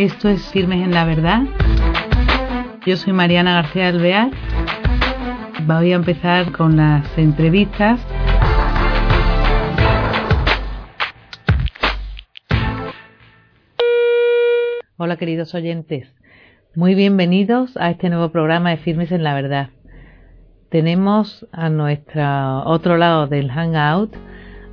Esto es Firmes en la Verdad. Yo soy Mariana García Alvear. Voy a empezar con las entrevistas. Hola queridos oyentes, muy bienvenidos a este nuevo programa de Firmes en la Verdad. Tenemos a nuestro otro lado del Hangout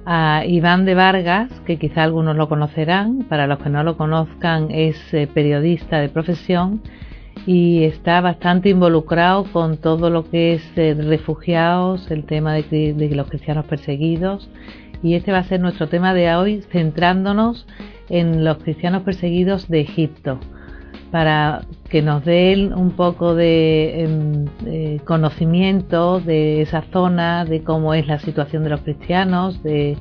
a Iván de Vargas, que quizá algunos lo conocerán, para los que no lo conozcan es eh, periodista de profesión y está bastante involucrado con todo lo que es eh, refugiados, el tema de, de, los cristianos perseguidos. Y este va a ser nuestro tema de hoy centrándonos en los cristianos perseguidos de Egipto. Para que nos dé un poco de, em, conocimiento de esa zona, de cómo es la situación de los cristianos, de,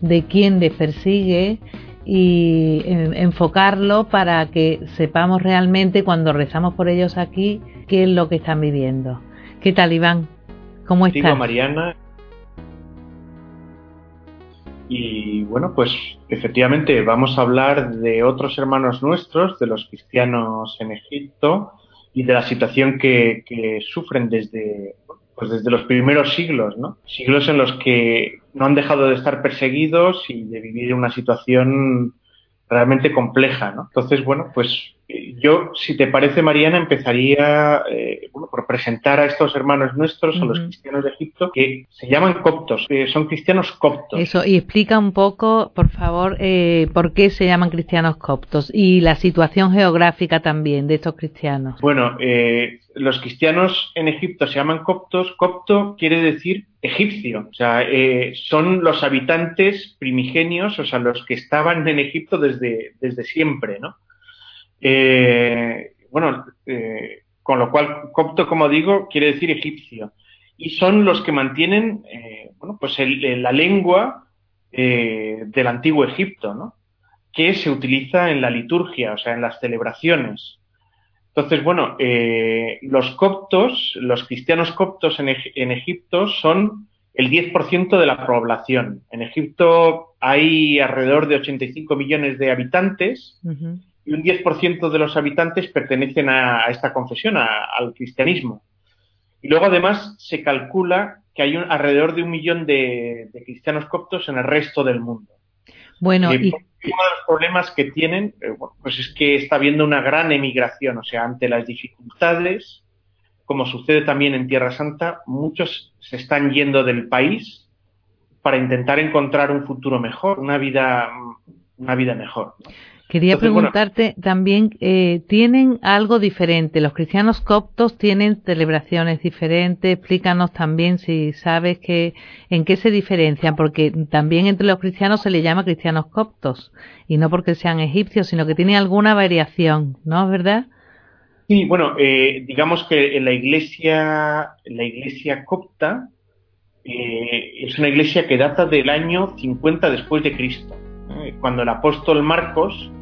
de quién les persigue y em, enfocarlo para que sepamos realmente cuando rezamos por ellos aquí qué es lo que están viviendo. ¿Qué tal, Iván? ¿Cómo estás? Mariana, y bueno, pues efectivamente vamos a hablar de otros hermanos nuestros, de los cristianos en Egipto y de la situación que, sufren desde, pues desde los primeros siglos, ¿no? Siglos en los que no han dejado de estar perseguidos y de vivir una situación realmente compleja, ¿no? Entonces, bueno, pues yo, si te parece, Mariana, empezaría eh, por presentar a estos hermanos nuestros, a los cristianos de Egipto, que se llaman coptos, son cristianos coptos. Eso, y explica un poco, por favor, eh, por qué se llaman cristianos coptos y la situación geográfica también de estos cristianos. Bueno, eh, los cristianos en Egipto se llaman coptos. Copto quiere decir egipcio, o sea, son los habitantes primigenios, o sea, los que estaban en Egipto desde, desde siempre, ¿no? Eh, bueno, eh, con lo cual copto, como digo, quiere decir egipcio. Y son los que mantienen, eh, bueno, pues la lengua del antiguo Egipto, ¿no? Que se utiliza en la liturgia, o sea, en las celebraciones. Entonces, bueno, los coptos, los cristianos coptos en, en Egipto son el 10% de la población. En Egipto hay alrededor de 85 millones de habitantes y un 10% de los habitantes pertenecen a, esta confesión, al cristianismo. Y luego además se calcula que hay un, alrededor de un millón de, cristianos coptos en el resto del mundo. Bueno, eh, y... uno de los problemas que tienen, eh, pues es que está habiendo una gran emigración, o sea, ante las dificultades, como sucede también en Tierra Santa, muchos se están yendo del país para intentar encontrar un futuro mejor, una vida, una vida mejor. Quería preguntarte también, eh, ¿tienen algo diferente? ¿Los cristianos coptos tienen celebraciones diferentes? Explícanos también si sabes que, en qué se diferencian, porque también entre los cristianos se le llama cristianos coptos, y no porque sean egipcios, sino que tienen alguna variación, ¿no es verdad? Sí, bueno, eh, digamos que la iglesia, la iglesia copta eh, es una iglesia que data del año 50 después de Cristo, cuando el apóstol Marcos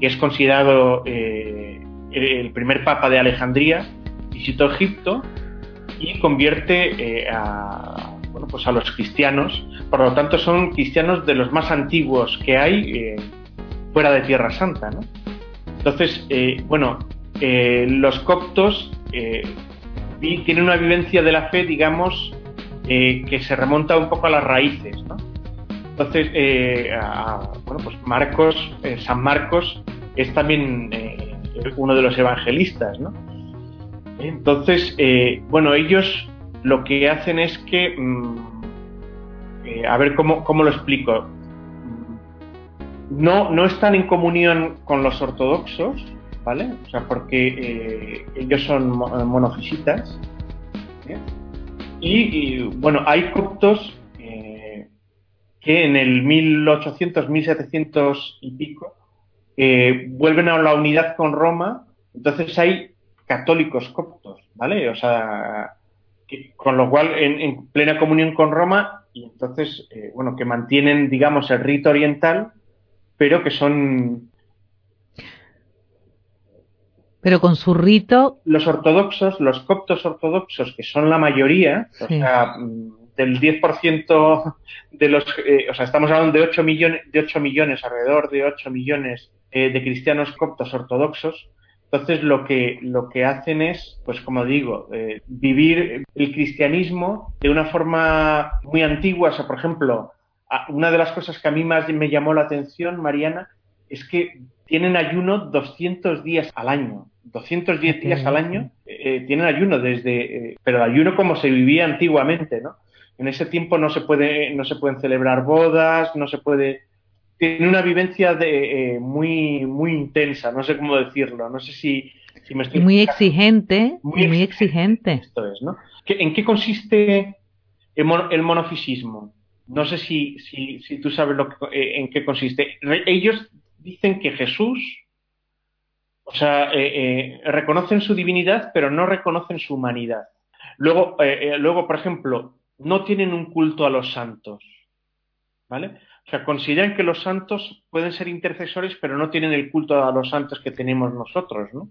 que es considerado eh, el primer papa de Alejandría, visitó Egipto y convierte eh, a, bueno, pues a los cristianos. Por lo tanto, son cristianos de los más antiguos que hay eh, fuera de Tierra Santa. Entonces, bueno, los coptos tienen una vivencia de la fe, digamos, que se remonta un poco a las raíces. ¿no? Entonces, bueno, pues Marcos, eh, San Marcos es también eh, uno de los evangelistas, ¿no? Entonces, bueno, ellos lo que hacen es que, mm, a ver cómo, cómo, lo explico, no, no están en comunión con los ortodoxos, ¿vale? O sea, porque ellos son monofisitas. Y, y, bueno, hay coptos que en el 1800, 1700 y pico eh, vuelven a la unidad con Roma, entonces hay católicos coptos, ¿vale? O sea, con lo cual en, plena comunión con Roma y entonces, eh, bueno, que mantienen, digamos, el rito oriental, pero que son... Pero con su rito... Los ortodoxos, los coptos ortodoxos, que son la mayoría, o sea, del 10% de los, eh, o sea, estamos hablando de 8 millones, de 8 millones, alrededor de 8 millones eh, de cristianos coptos ortodoxos. Entonces, lo que, lo que hacen es, pues como digo, eh, vivir el cristianismo de una forma muy antigua. O sea, por ejemplo, una de las cosas que a mí más me llamó la atención, Mariana, es que tienen ayuno 200 días al año. 210 días al año eh, tienen ayuno desde, eh, pero ayuno como se vivía antiguamente, ¿no? En ese tiempo no se puede, no se pueden celebrar bodas, no se puede, tiene una vivencia de, eh, muy, muy intensa, no sé cómo decirlo, no sé si, si me estoy muy exigente, muy, muy exigente. Esto es, ¿no? ¿En qué consiste el, monofisismo? No sé si, si, si tú sabes lo en qué consiste. Ellos dicen que Jesús o sea, eh, eh, reconocen su divinidad, pero no reconocen su humanidad. Luego, eh, luego, por ejemplo, no tienen un culto a los santos. ¿Vale? O sea, consideran que los santos pueden ser intercesores, pero no tienen el culto a los santos que tenemos nosotros, ¿no?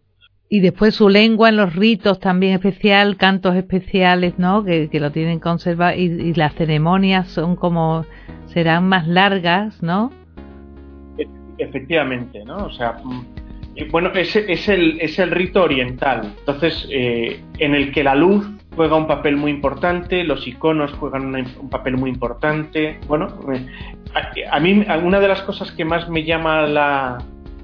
Y después su lengua en los ritos también especial, cantos especiales, ¿no? Que, lo tienen conservado y, y, las ceremonias son como, serán más largas, ¿no? Efectivamente, ¿no? O sea, bueno, es, es, el, es el rito oriental, entonces, eh, en el que la luz juega un papel muy importante, los iconos juegan un papel muy importante. Bueno, eh, a, mí una de las cosas que más me llama la,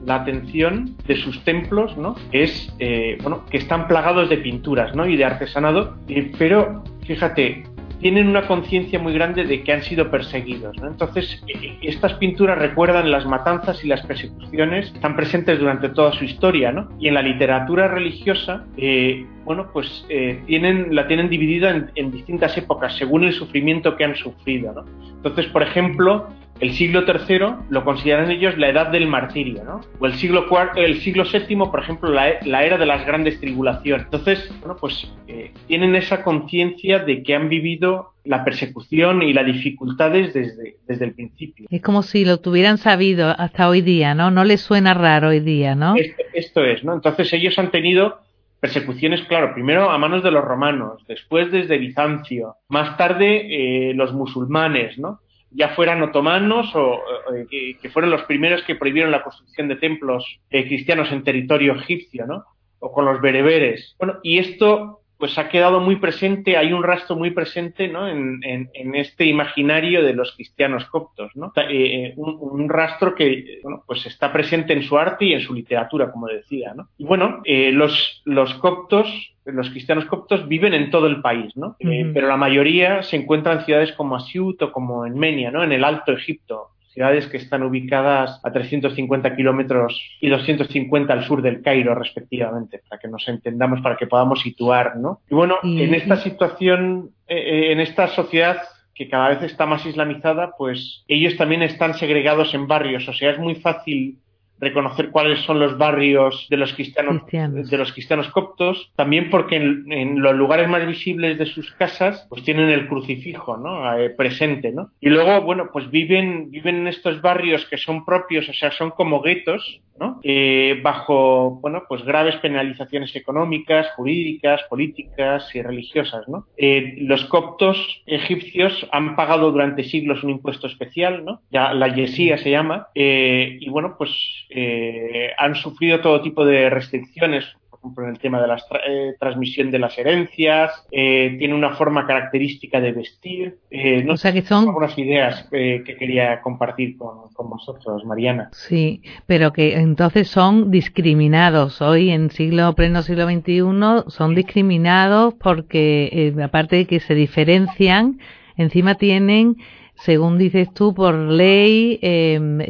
la atención de sus templos, ¿no? Es, eh, bueno, que están plagados de pinturas, ¿no? Y de artesanado, pero fíjate, tienen una conciencia muy grande de que han sido perseguidos. Entonces, e, e, estas pinturas recuerdan las matanzas y las persecuciones están presentes durante toda su historia. ¿no? Y en la literatura religiosa, eh, bueno, pues eh, tienen, la tienen dividida en, distintas épocas según el sufrimiento que han sufrido. ¿no? Entonces, por ejemplo, el siglo III lo consideran ellos la edad del martirio, ¿no? O el siglo, el siglo VII, por ejemplo, la, era de las grandes tribulaciones. Entonces, bueno, pues eh, tienen esa conciencia de que han vivido la persecución y las dificultades desde, desde el principio. Es como si lo tuvieran sabido hasta hoy día, ¿no? No les suena raro hoy día, ¿no? Esto, es, ¿no? Entonces ellos han tenido persecuciones, claro, primero a manos de los romanos, después desde Bizancio, más tarde eh, los musulmanes, ¿no? Ya fueran otomanos o, que, fueron los primeros que prohibieron la construcción de templos eh, cristianos en territorio egipcio, ¿no? O con los bereberes. Bueno, y esto pues ha quedado muy presente, hay un rastro muy presente ¿no? en, en, este imaginario de los cristianos coptos, ¿no? Eh, eh, un, rastro que bueno, pues está presente en su arte y en su literatura, como decía. ¿no? Y bueno, eh, los, los coptos, los cristianos coptos viven en todo el país, ¿no? pero la mayoría se encuentran en ciudades como Asiut o como en Menia, ¿no? en el Alto Egipto, ciudades que están ubicadas a 350 kilómetros y 250 al sur del Cairo, respectivamente, para que nos entendamos, para que podamos situar, ¿no? Y bueno, en esta situación, eh, eh, en esta sociedad que cada vez está más islamizada, pues ellos también están segregados en barrios, o sea, es muy fácil reconocer cuáles son los barrios de los cristianos, de los cristianos coptos, también porque en, los lugares más visibles de sus casas pues tienen el crucifijo ¿no? Eh, presente, ¿no? Y luego, bueno, pues viven, viven en estos barrios que son propios, o sea, son como guetos, ¿no? Eh, bajo, bueno, pues graves penalizaciones económicas, jurídicas, políticas y religiosas, ¿no? Eh, los coptos egipcios han pagado durante siglos un impuesto especial, ¿no? Ya la yesía se llama, y bueno, pues eh, han sufrido todo tipo de restricciones, por ejemplo, en el tema de la eh, transmisión de las herencias, eh, tiene una forma característica de vestir. no o sea que son algunas ideas que quería compartir con, con, vosotros, Mariana. Sí, pero que entonces son discriminados. Hoy, en siglo pleno siglo XXI, son discriminados porque, aparte de que se diferencian, encima tienen según dices tú, por ley,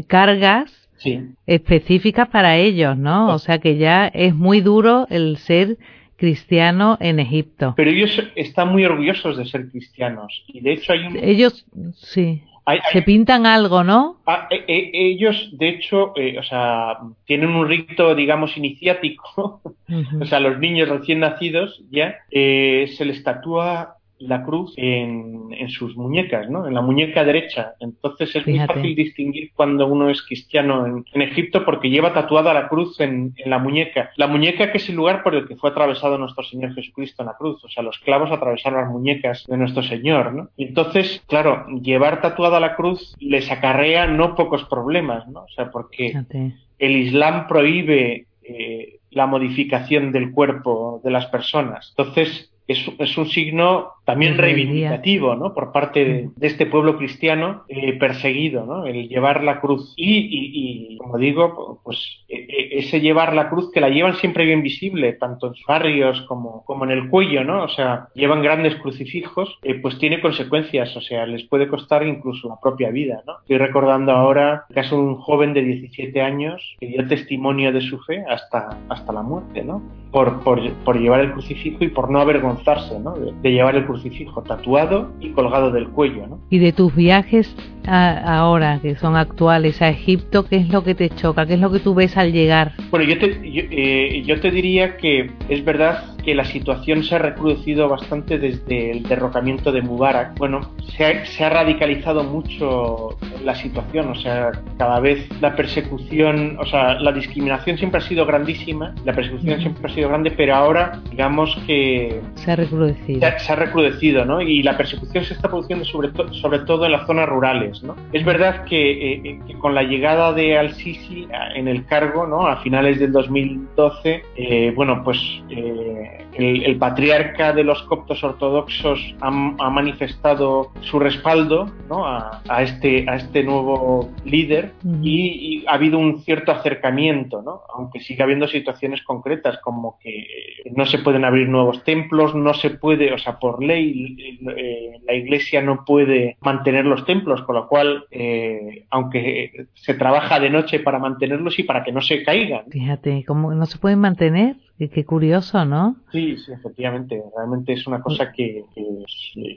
cargas específicas para ellos, ¿no? O sea que ya es muy duro el ser cristiano en Egipto. Pero ellos están muy orgullosos de ser cristianos y de hecho hay un... Ellos, sí. se pintan algo, ¿no? Ah, e, e, ellos, de hecho, eh, o sea, tienen un rito, digamos, iniciático. o sea, los niños recién nacidos ya eh, se les tatúa la cruz en, sus muñecas, ¿no? En la muñeca derecha. Entonces es muy fácil distinguir cuando uno es cristiano en, Egipto porque lleva tatuada la cruz en, la muñeca. La muñeca que es el lugar por el que fue atravesado nuestro Señor Jesucristo en la cruz. O sea, los clavos atravesaron las muñecas de nuestro Señor, ¿no? entonces, claro, llevar tatuada la cruz les acarrea no pocos problemas, ¿no? O sea, porque el Islam prohíbe eh, la modificación del cuerpo de las personas. Entonces, es, un signo también reivindicativo, ¿no? Por parte de, este pueblo cristiano eh, perseguido, ¿no? El llevar la cruz. Y, como digo, pues e, e, ese llevar la cruz que la llevan siempre bien visible, tanto en sus barrios como, como en el cuello, ¿no? O sea, llevan grandes crucifijos, eh, pues tiene consecuencias, o sea, les puede costar incluso la propia vida, ¿no? Estoy recordando ahora el caso de un joven de 17 años que dio testimonio de su fe hasta, hasta la muerte, ¿no? Por, por, por llevar el crucifijo y por no avergonzarse de, llevar el crucifijo tatuado y colgado del cuello. ¿no? Y de tus viajes ahora, que son actuales, a Egipto, ¿qué es lo que te choca? ¿Qué es lo que tú ves al llegar? Bueno, yo te, eh, yo te diría que es verdad que la situación se ha recrudecido bastante desde el derrocamiento de Mubarak. Bueno, se ha, se ha radicalizado mucho la situación, o sea, cada vez la persecución, o sea, la discriminación siempre ha sido grandísima, la persecución siempre ha sido grande, pero ahora, digamos que... Se ha recrudecido. Se ha, recrudecido, ¿no? Y la persecución se está produciendo sobre, sobre todo en las zonas rurales, ¿no? Es verdad que, eh, que con la llegada de Al-Sisi en el cargo, ¿no? A finales del 2012, eh, bueno, pues... Eh, el, patriarca de los coptos ortodoxos ha, manifestado su respaldo a, este, a este nuevo líder y, ha habido un cierto acercamiento, ¿no? aunque sigue habiendo situaciones concretas como que no se pueden abrir nuevos templos, no se puede, o sea, por ley eh, la iglesia no puede mantener los templos, con lo cual, eh, aunque se trabaja de noche para mantenerlos y para que no se caigan. Fíjate, ¿cómo no se pueden mantener? Qué, curioso, ¿no? Sí, sí, efectivamente. Realmente es una cosa que,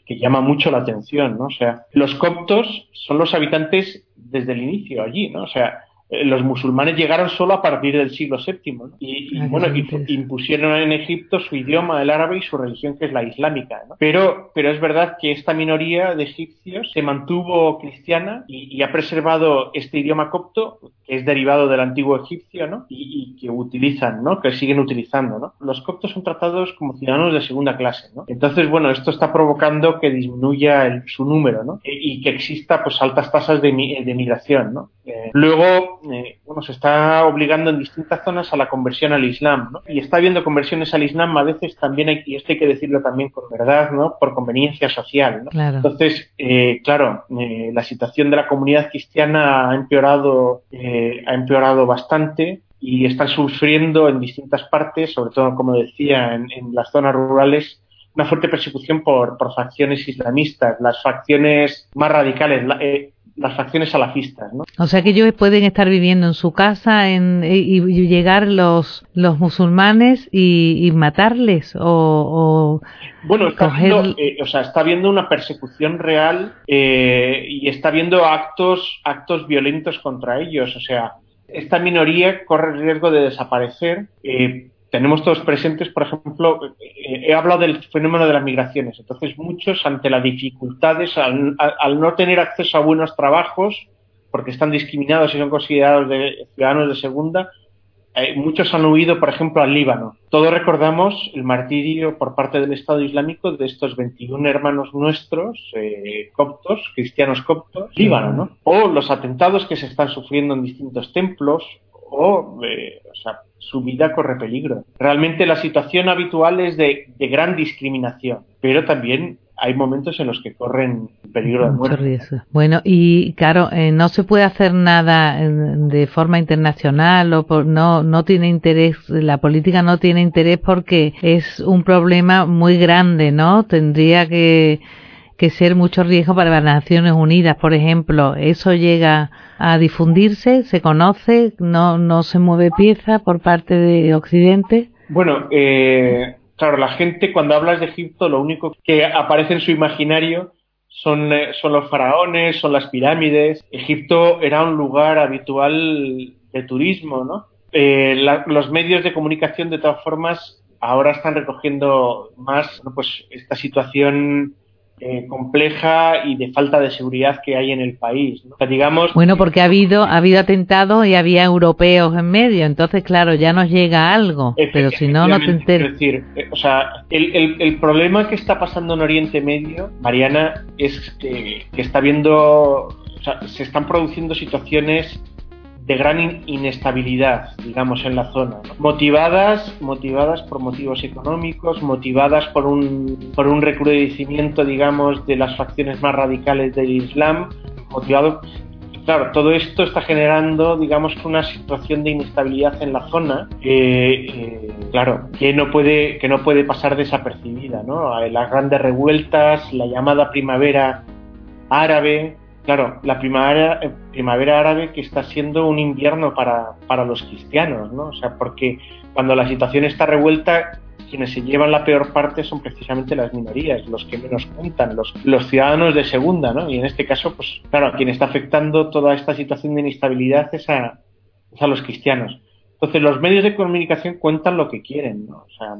que, llama mucho la atención, ¿no? O sea, los coptos son los habitantes desde el inicio allí, ¿no? O sea, los musulmanes llegaron solo a partir del siglo VII y, ah, bueno impusieron en Egipto su idioma el árabe y su religión que es la islámica pero pero es verdad que esta minoría de egipcios se mantuvo cristiana y, ha preservado este idioma copto que es derivado del antiguo egipcio ¿no? y, que utilizan ¿no? que siguen utilizando ¿no? los coptos son tratados como ciudadanos de segunda clase ¿no? entonces bueno esto está provocando que disminuya su número ¿no? E, y que exista pues altas tasas de, de migración ¿no? Eh, luego eh, bueno, se está obligando en distintas zonas a la conversión al Islam, ¿no? Y está habiendo conversiones al Islam a veces también hay, y esto hay que decirlo también con verdad, ¿no? Por conveniencia social, ¿no? Entonces, eh, claro, eh, la situación de la comunidad cristiana ha empeorado, ha empeorado bastante y están sufriendo en distintas partes, sobre todo, como decía, en, las zonas rurales, una fuerte persecución por, por, facciones islamistas. Las facciones más radicales, las facciones salafistas. ¿no? O sea que ellos pueden estar viviendo en su casa en, y, llegar los, los musulmanes y, matarles o, bueno está viendo, eh, o sea está habiendo una persecución real eh, y está habiendo actos actos violentos contra ellos o sea esta minoría corre el riesgo de desaparecer eh, tenemos todos presentes, por ejemplo, eh, he hablado del fenómeno de las migraciones. Entonces, muchos, ante las dificultades, al, no tener acceso a buenos trabajos, porque están discriminados y son considerados de, ciudadanos de segunda, eh, muchos han huido, por ejemplo, al Líbano. Todos recordamos el martirio por parte del Estado Islámico de estos 21 hermanos nuestros, eh, coptos, cristianos coptos, Líbano, ¿no? O los atentados que se están sufriendo en distintos templos, o, o sea, su vida corre peligro. Realmente la situación habitual es de, gran discriminación, pero también hay momentos en los que corren peligro de muerte. Bueno, y claro, eh, no se puede hacer nada eh, de forma internacional o no no tiene interés, la política no tiene interés porque es un problema muy grande, ¿no? Tendría que que ser mucho riesgo para las Naciones Unidas, por ejemplo. Eso llega a difundirse, se conoce, no, no se mueve pieza por parte de Occidente. Bueno, eh, claro, la gente cuando hablas de Egipto lo único que aparece en su imaginario son, eh, son los faraones, son las pirámides. Egipto era un lugar habitual de turismo, ¿no? Eh, los medios de comunicación, de todas formas, ahora están recogiendo más pues esta situación eh, compleja y de falta de seguridad que hay en el país. digamos, bueno, porque ha habido ha habido atentados y había europeos en medio, entonces claro, ya nos llega algo, pero si no, no te enteras. Es decir, eh, o sea, el, el, el, problema que está pasando en Oriente Medio, Mariana, es que, que está viendo, o sea, se están produciendo situaciones de gran inestabilidad, digamos, en la zona, motivadas, motivadas por motivos económicos, motivadas por un, por un recrudecimiento, digamos, de las facciones más radicales del Islam, motivado claro, todo esto está generando, digamos, una situación de inestabilidad en la zona, eh, claro, que no puede, que no puede pasar desapercibida, ¿no? Las grandes revueltas, la llamada primavera árabe, Claro, la primavera, eh, primavera árabe que está siendo un invierno para, para los cristianos, ¿no? O sea, porque cuando la situación está revuelta, quienes se llevan la peor parte son precisamente las minorías, los que menos cuentan, los, los ciudadanos de segunda, ¿no? Y en este caso, pues claro, a quien está afectando toda esta situación de inestabilidad es a, es a los cristianos. Entonces, los medios de comunicación cuentan lo que quieren, ¿no? O sea,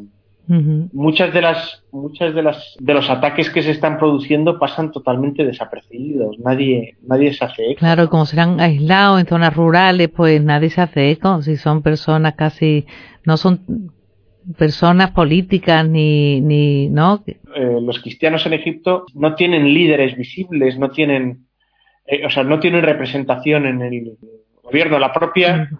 Muchas de las, muchas de las, de los ataques que se están produciendo pasan totalmente desapercibidos. Nadie, nadie se hace eco. Claro, como serán aislados en zonas rurales, pues nadie se hace eco. Si son personas casi, no son personas políticas ni, ni, ¿no? Eh, los cristianos en Egipto no tienen líderes visibles, no tienen, eh, o sea, no tienen representación en el gobierno. La propia,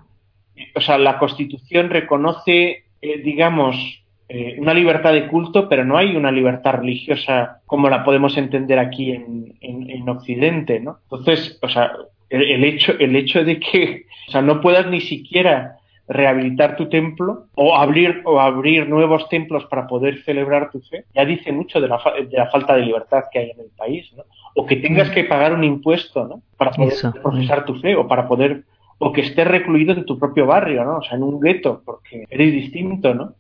o sea, la Constitución reconoce, eh, digamos, eh, una libertad de culto, pero no hay una libertad religiosa como la podemos entender aquí en, en, Occidente, ¿no? Entonces, o sea, el, hecho, el hecho de que, o sea, no puedas ni siquiera rehabilitar tu templo o abrir o abrir nuevos templos para poder celebrar tu fe, ya dice mucho de la, de la falta de libertad que hay en el país, ¿no? O que tengas que pagar un impuesto, ¿no? Para poder profesar tu fe o para poder o que estés recluido en tu propio barrio, ¿no? O sea, en un gueto, porque eres distinto, ¿no?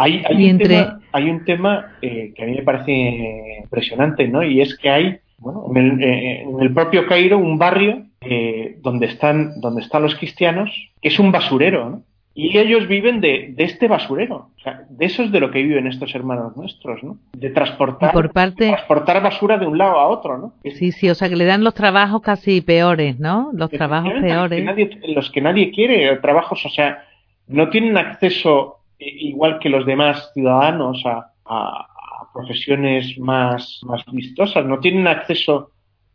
Hay, hay, un, tema, hay un tema eh, que a mí me parece impresionante, ¿no? Y es que hay, bueno, en el, eh, en el propio Cairo, un barrio eh, donde, están, donde están los cristianos, que es un basurero, ¿no? Y ellos viven de, de, este basurero. O sea, de eso es de lo que viven estos hermanos nuestros, ¿no? De transportar, por parte... transportar basura de un lado a otro, ¿no? Sí, sí, o sea, que le dan los trabajos casi peores, ¿no? Los trabajos peores. los que nadie quiere, trabajos, o sea, no tienen acceso igual que los demás ciudadanos, a, profesiones más, más vistosas, no tienen acceso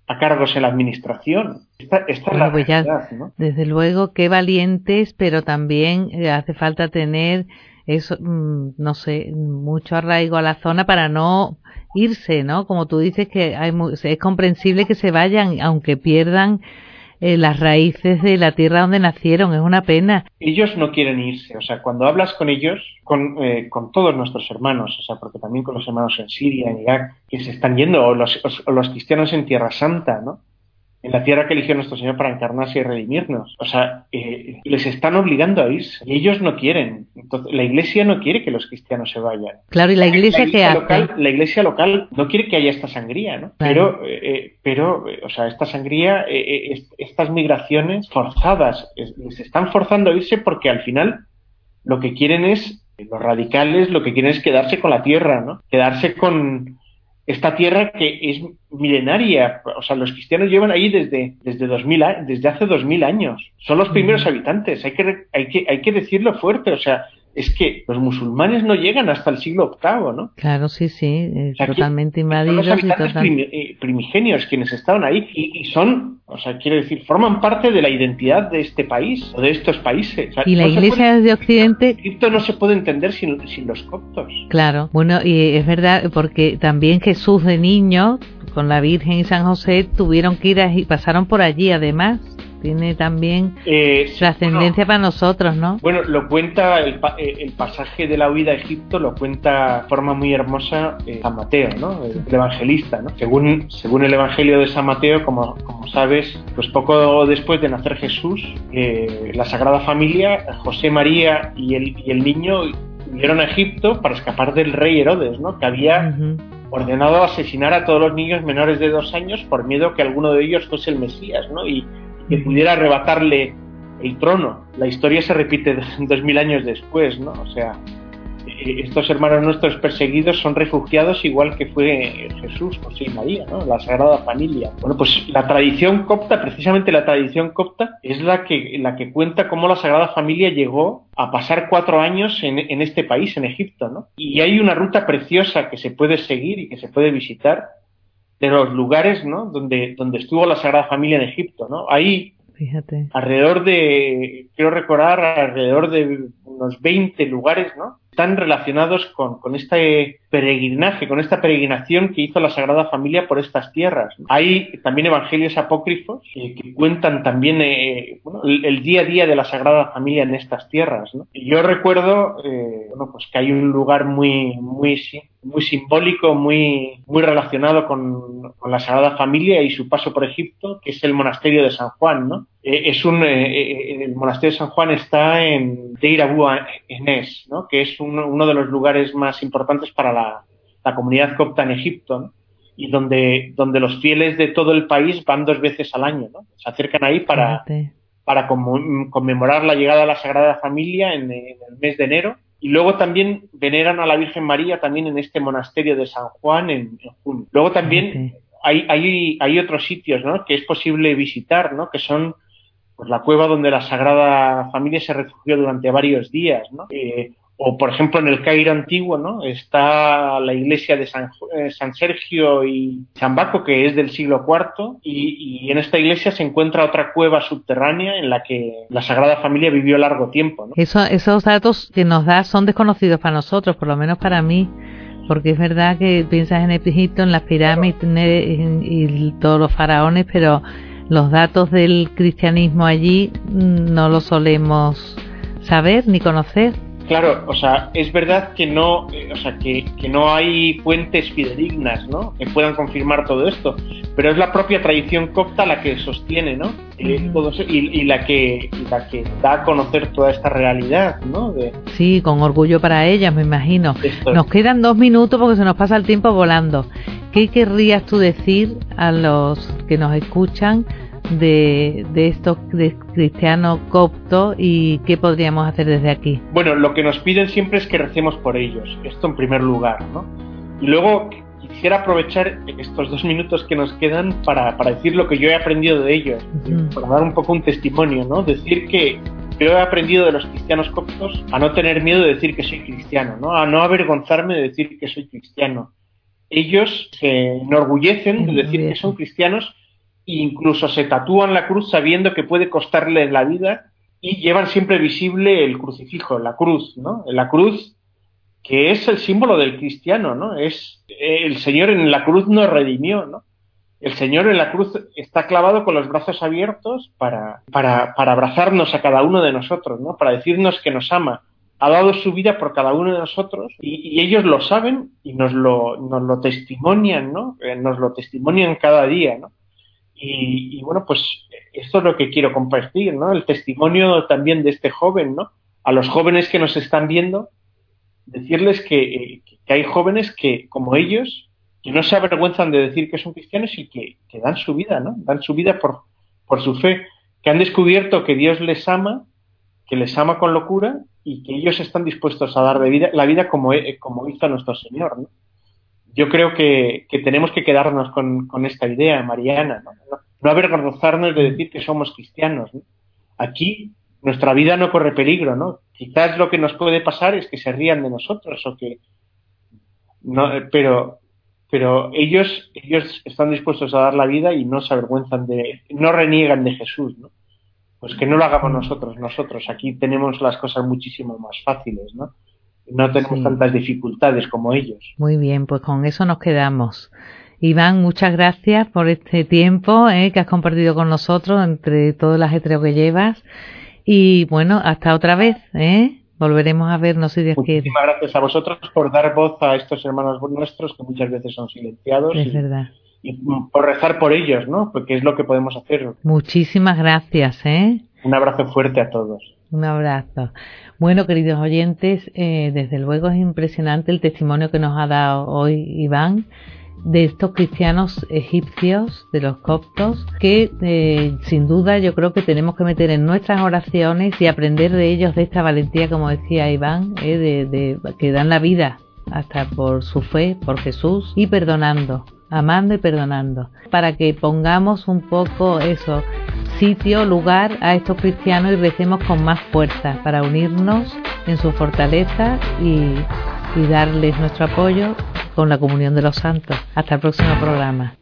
a cargos en la administración. Esta, esta es la pues Desde luego, qué valientes, pero también eh, hace falta tener eso, mm, no sé, mucho arraigo a la zona para no irse, ¿no? Como tú dices que hay, es comprensible que se vayan, aunque pierdan eh, las raíces de la tierra donde nacieron. Es una pena. Ellos no quieren irse. O sea, cuando hablas con ellos, con, eh, con todos nuestros hermanos, o sea, porque también con los hermanos en Siria, en Irak, que se están yendo, o los, o los cristianos en Tierra Santa, ¿no? En la tierra que eligió nuestro Señor para encarnarse y redimirnos. O sea, eh, les están obligando a irse y ellos no quieren. Entonces, la Iglesia no quiere que los cristianos se vayan. Claro, y la Iglesia, que local, La Iglesia local no quiere que haya esta sangría, ¿no? Pero, eh, pero, o sea, esta sangría, eh, estas migraciones forzadas, les están forzando a irse porque al final lo que quieren es, los radicales lo que quieren es quedarse con la tierra, ¿no? Quedarse con, esta tierra que es milenaria, o sea, los cristianos llevan ahí desde, desde, 2000, desde hace dos mil años, son los primeros habitantes, hay que, hay, que, hay que decirlo fuerte, o sea, es que los musulmanes no llegan hasta el siglo VIII, ¿no? Claro, sí, sí, totalmente invadidos. Son los habitantes eh, primigenios quienes estaban ahí y, son, o sea, quiero decir, forman parte de la identidad de este país o de estos países. y la Iglesia de Occidente. Egipto no se puede entender sin, sin los coptos. Claro, bueno, y es verdad, porque también Jesús de niño, con la Virgen y San José, tuvieron que ir y pasaron por allí además tiene también eh, trascendencia para nosotros, ¿no? Bueno, lo cuenta el, eh, el, pasaje de la huida a Egipto, lo cuenta de forma muy hermosa eh, San Mateo, ¿no? El, evangelista, ¿no? Según, según el Evangelio de San Mateo, como, como sabes, pues poco después de nacer Jesús, la Sagrada Familia, José María y el, y el niño huyeron a Egipto para escapar del rey Herodes, ¿no? Que había ordenado asesinar a todos los niños menores de dos años por miedo que alguno de ellos fuese el Mesías, ¿no? Y, que pudiera arrebatarle el trono. La historia se repite dos mil años después, ¿no? O sea, estos hermanos nuestros perseguidos son refugiados igual que fue Jesús, José y María, ¿no? la Sagrada Familia. Bueno, pues la tradición copta, precisamente la tradición copta, es la que, la que cuenta cómo la Sagrada Familia llegó a pasar cuatro años en, en este país, en Egipto, ¿no? Y hay una ruta preciosa que se puede seguir y que se puede visitar de los lugares, ¿no? Donde, donde estuvo la Sagrada Familia en Egipto, ¿no? Ahí Fíjate. Alrededor de, quiero recordar, alrededor de unos 20 lugares, ¿no? Están relacionados con, con este peregrinaje, con esta peregrinación que hizo la Sagrada Familia por estas tierras. Hay también evangelios apócrifos que cuentan también eh, bueno, el, día a día de la Sagrada Familia en estas tierras. ¿no? Y yo recuerdo eh, bueno, pues que hay un lugar muy, muy, muy simbólico, muy, muy relacionado con, con, la Sagrada Familia y su paso por Egipto, que es el monasterio de San Juan. ¿no? Eh, es un, el monasterio de San Juan está en Deir Abu Enes, ¿no? que es uno de los lugares más importantes para la, comunidad copta en Egipto, y donde, donde los fieles de todo el país van dos veces al año, ¿no? se acercan ahí para, para conmemorar la llegada de la Sagrada Familia en, el mes de enero. Y luego también veneran a la Virgen María también en este monasterio de San Juan en, junio. Luego también hay, hay, hay otros sitios ¿no? que es posible visitar, ¿no? que son pues, la cueva donde la Sagrada Familia se refugió durante varios días. ¿no? Eh, o por ejemplo en el Cairo antiguo, ¿no? Está la iglesia de San, eh, Sergio y San Baco, que es del siglo IV, y, en esta iglesia se encuentra otra cueva subterránea en la que la Sagrada Familia vivió largo tiempo. ¿no? esos datos que nos da son desconocidos para nosotros, por lo menos para mí, porque es verdad que piensas en Egipto, en las pirámides y todos los faraones, pero los datos del cristianismo allí mm, no los solemos saber ni conocer. Claro, o sea, es verdad que no, eh, o sea, que, que, no hay fuentes fidedignas, ¿no? Que puedan confirmar todo esto, pero es la propia tradición copta la que sostiene, ¿no? y, y, la que la que da a conocer toda esta realidad, ¿no? Sí, con orgullo para ellas, me imagino. Nos quedan dos minutos porque se nos pasa el tiempo volando. ¿Qué querrías tú decir a los que nos escuchan de, de estos de cristianos coptos y qué podríamos hacer desde aquí? Bueno, lo que nos piden siempre es que recemos por ellos, esto en primer lugar, ¿no? Y luego quisiera aprovechar estos dos minutos que nos quedan para, para decir lo que yo he aprendido de ellos, para dar un poco un testimonio, ¿no? Decir que yo he aprendido de los cristianos coptos a no tener miedo de decir que soy cristiano, ¿no? A no avergonzarme de decir que soy cristiano. Ellos se enorgullecen de decir que son cristianos incluso se tatúan la cruz sabiendo que puede costarles la vida y llevan siempre visible el crucifijo, la cruz, ¿no? La cruz que es el símbolo del cristiano, ¿no? Es el Señor en la cruz nos redimió, ¿no? El Señor en la cruz está clavado con los brazos abiertos para, para, para abrazarnos a cada uno de nosotros, ¿no? Para decirnos que nos ama. Ha dado su vida por cada uno de nosotros y, ellos lo saben y nos lo, nos lo testimonian, ¿no? Eh, nos lo testimonian cada día, ¿no? Y, bueno, pues esto es lo que quiero compartir, ¿no? El testimonio también de este joven, ¿no? A los jóvenes que nos están viendo, decirles que, hay jóvenes que, como ellos, que no se avergüenzan de decir que son cristianos y que, dan su vida, ¿no? Dan su vida por, por su fe, que han descubierto que Dios les ama, que les ama con locura y que ellos están dispuestos a dar de vida, la vida como, como hizo nuestro Señor, ¿no? yo creo que, tenemos que quedarnos con, esta idea, Mariana, ¿no? No avergonzarnos de decir que somos cristianos. Aquí nuestra vida no corre peligro, ¿no? Quizás lo que nos puede pasar es que se rían de nosotros o que no, pero pero ellos ellos están dispuestos a dar la vida y no se avergüenzan de no reniegan de Jesús, ¿no? Pues que no lo hagamos nosotros, nosotros aquí tenemos las cosas muchísimo más fáciles, ¿no? no tenemos tantas dificultades como ellos. Muy bien, pues con eso nos quedamos. Iván, muchas gracias por este tiempo eh, que has compartido con nosotros entre todo el ajetreo que llevas. Y bueno, hasta otra vez. ¿eh? Volveremos a vernos si Dios quiere. Muchísimas gracias a vosotros por dar voz a estos hermanos nuestros que muchas veces son silenciados. Es verdad. Y por rezar por ellos, ¿no? Porque es lo que podemos hacer. Muchísimas gracias, ¿eh? Un abrazo fuerte a todos. Un abrazo. Bueno, queridos oyentes, eh, desde luego es impresionante el testimonio que nos ha dado hoy Iván de estos cristianos egipcios, de los coptos, que eh, sin duda yo creo que tenemos que meter en nuestras oraciones y aprender de ellos de esta valentía, como decía Iván, eh, de, que dan la vida hasta por su fe, por Jesús y perdonando, amando y perdonando, para que pongamos un poco eso, sitio, lugar a estos cristianos y recemos con más fuerza para unirnos en su fortaleza y, y darles nuestro apoyo con la comunión de los santos. Hasta el próximo programa.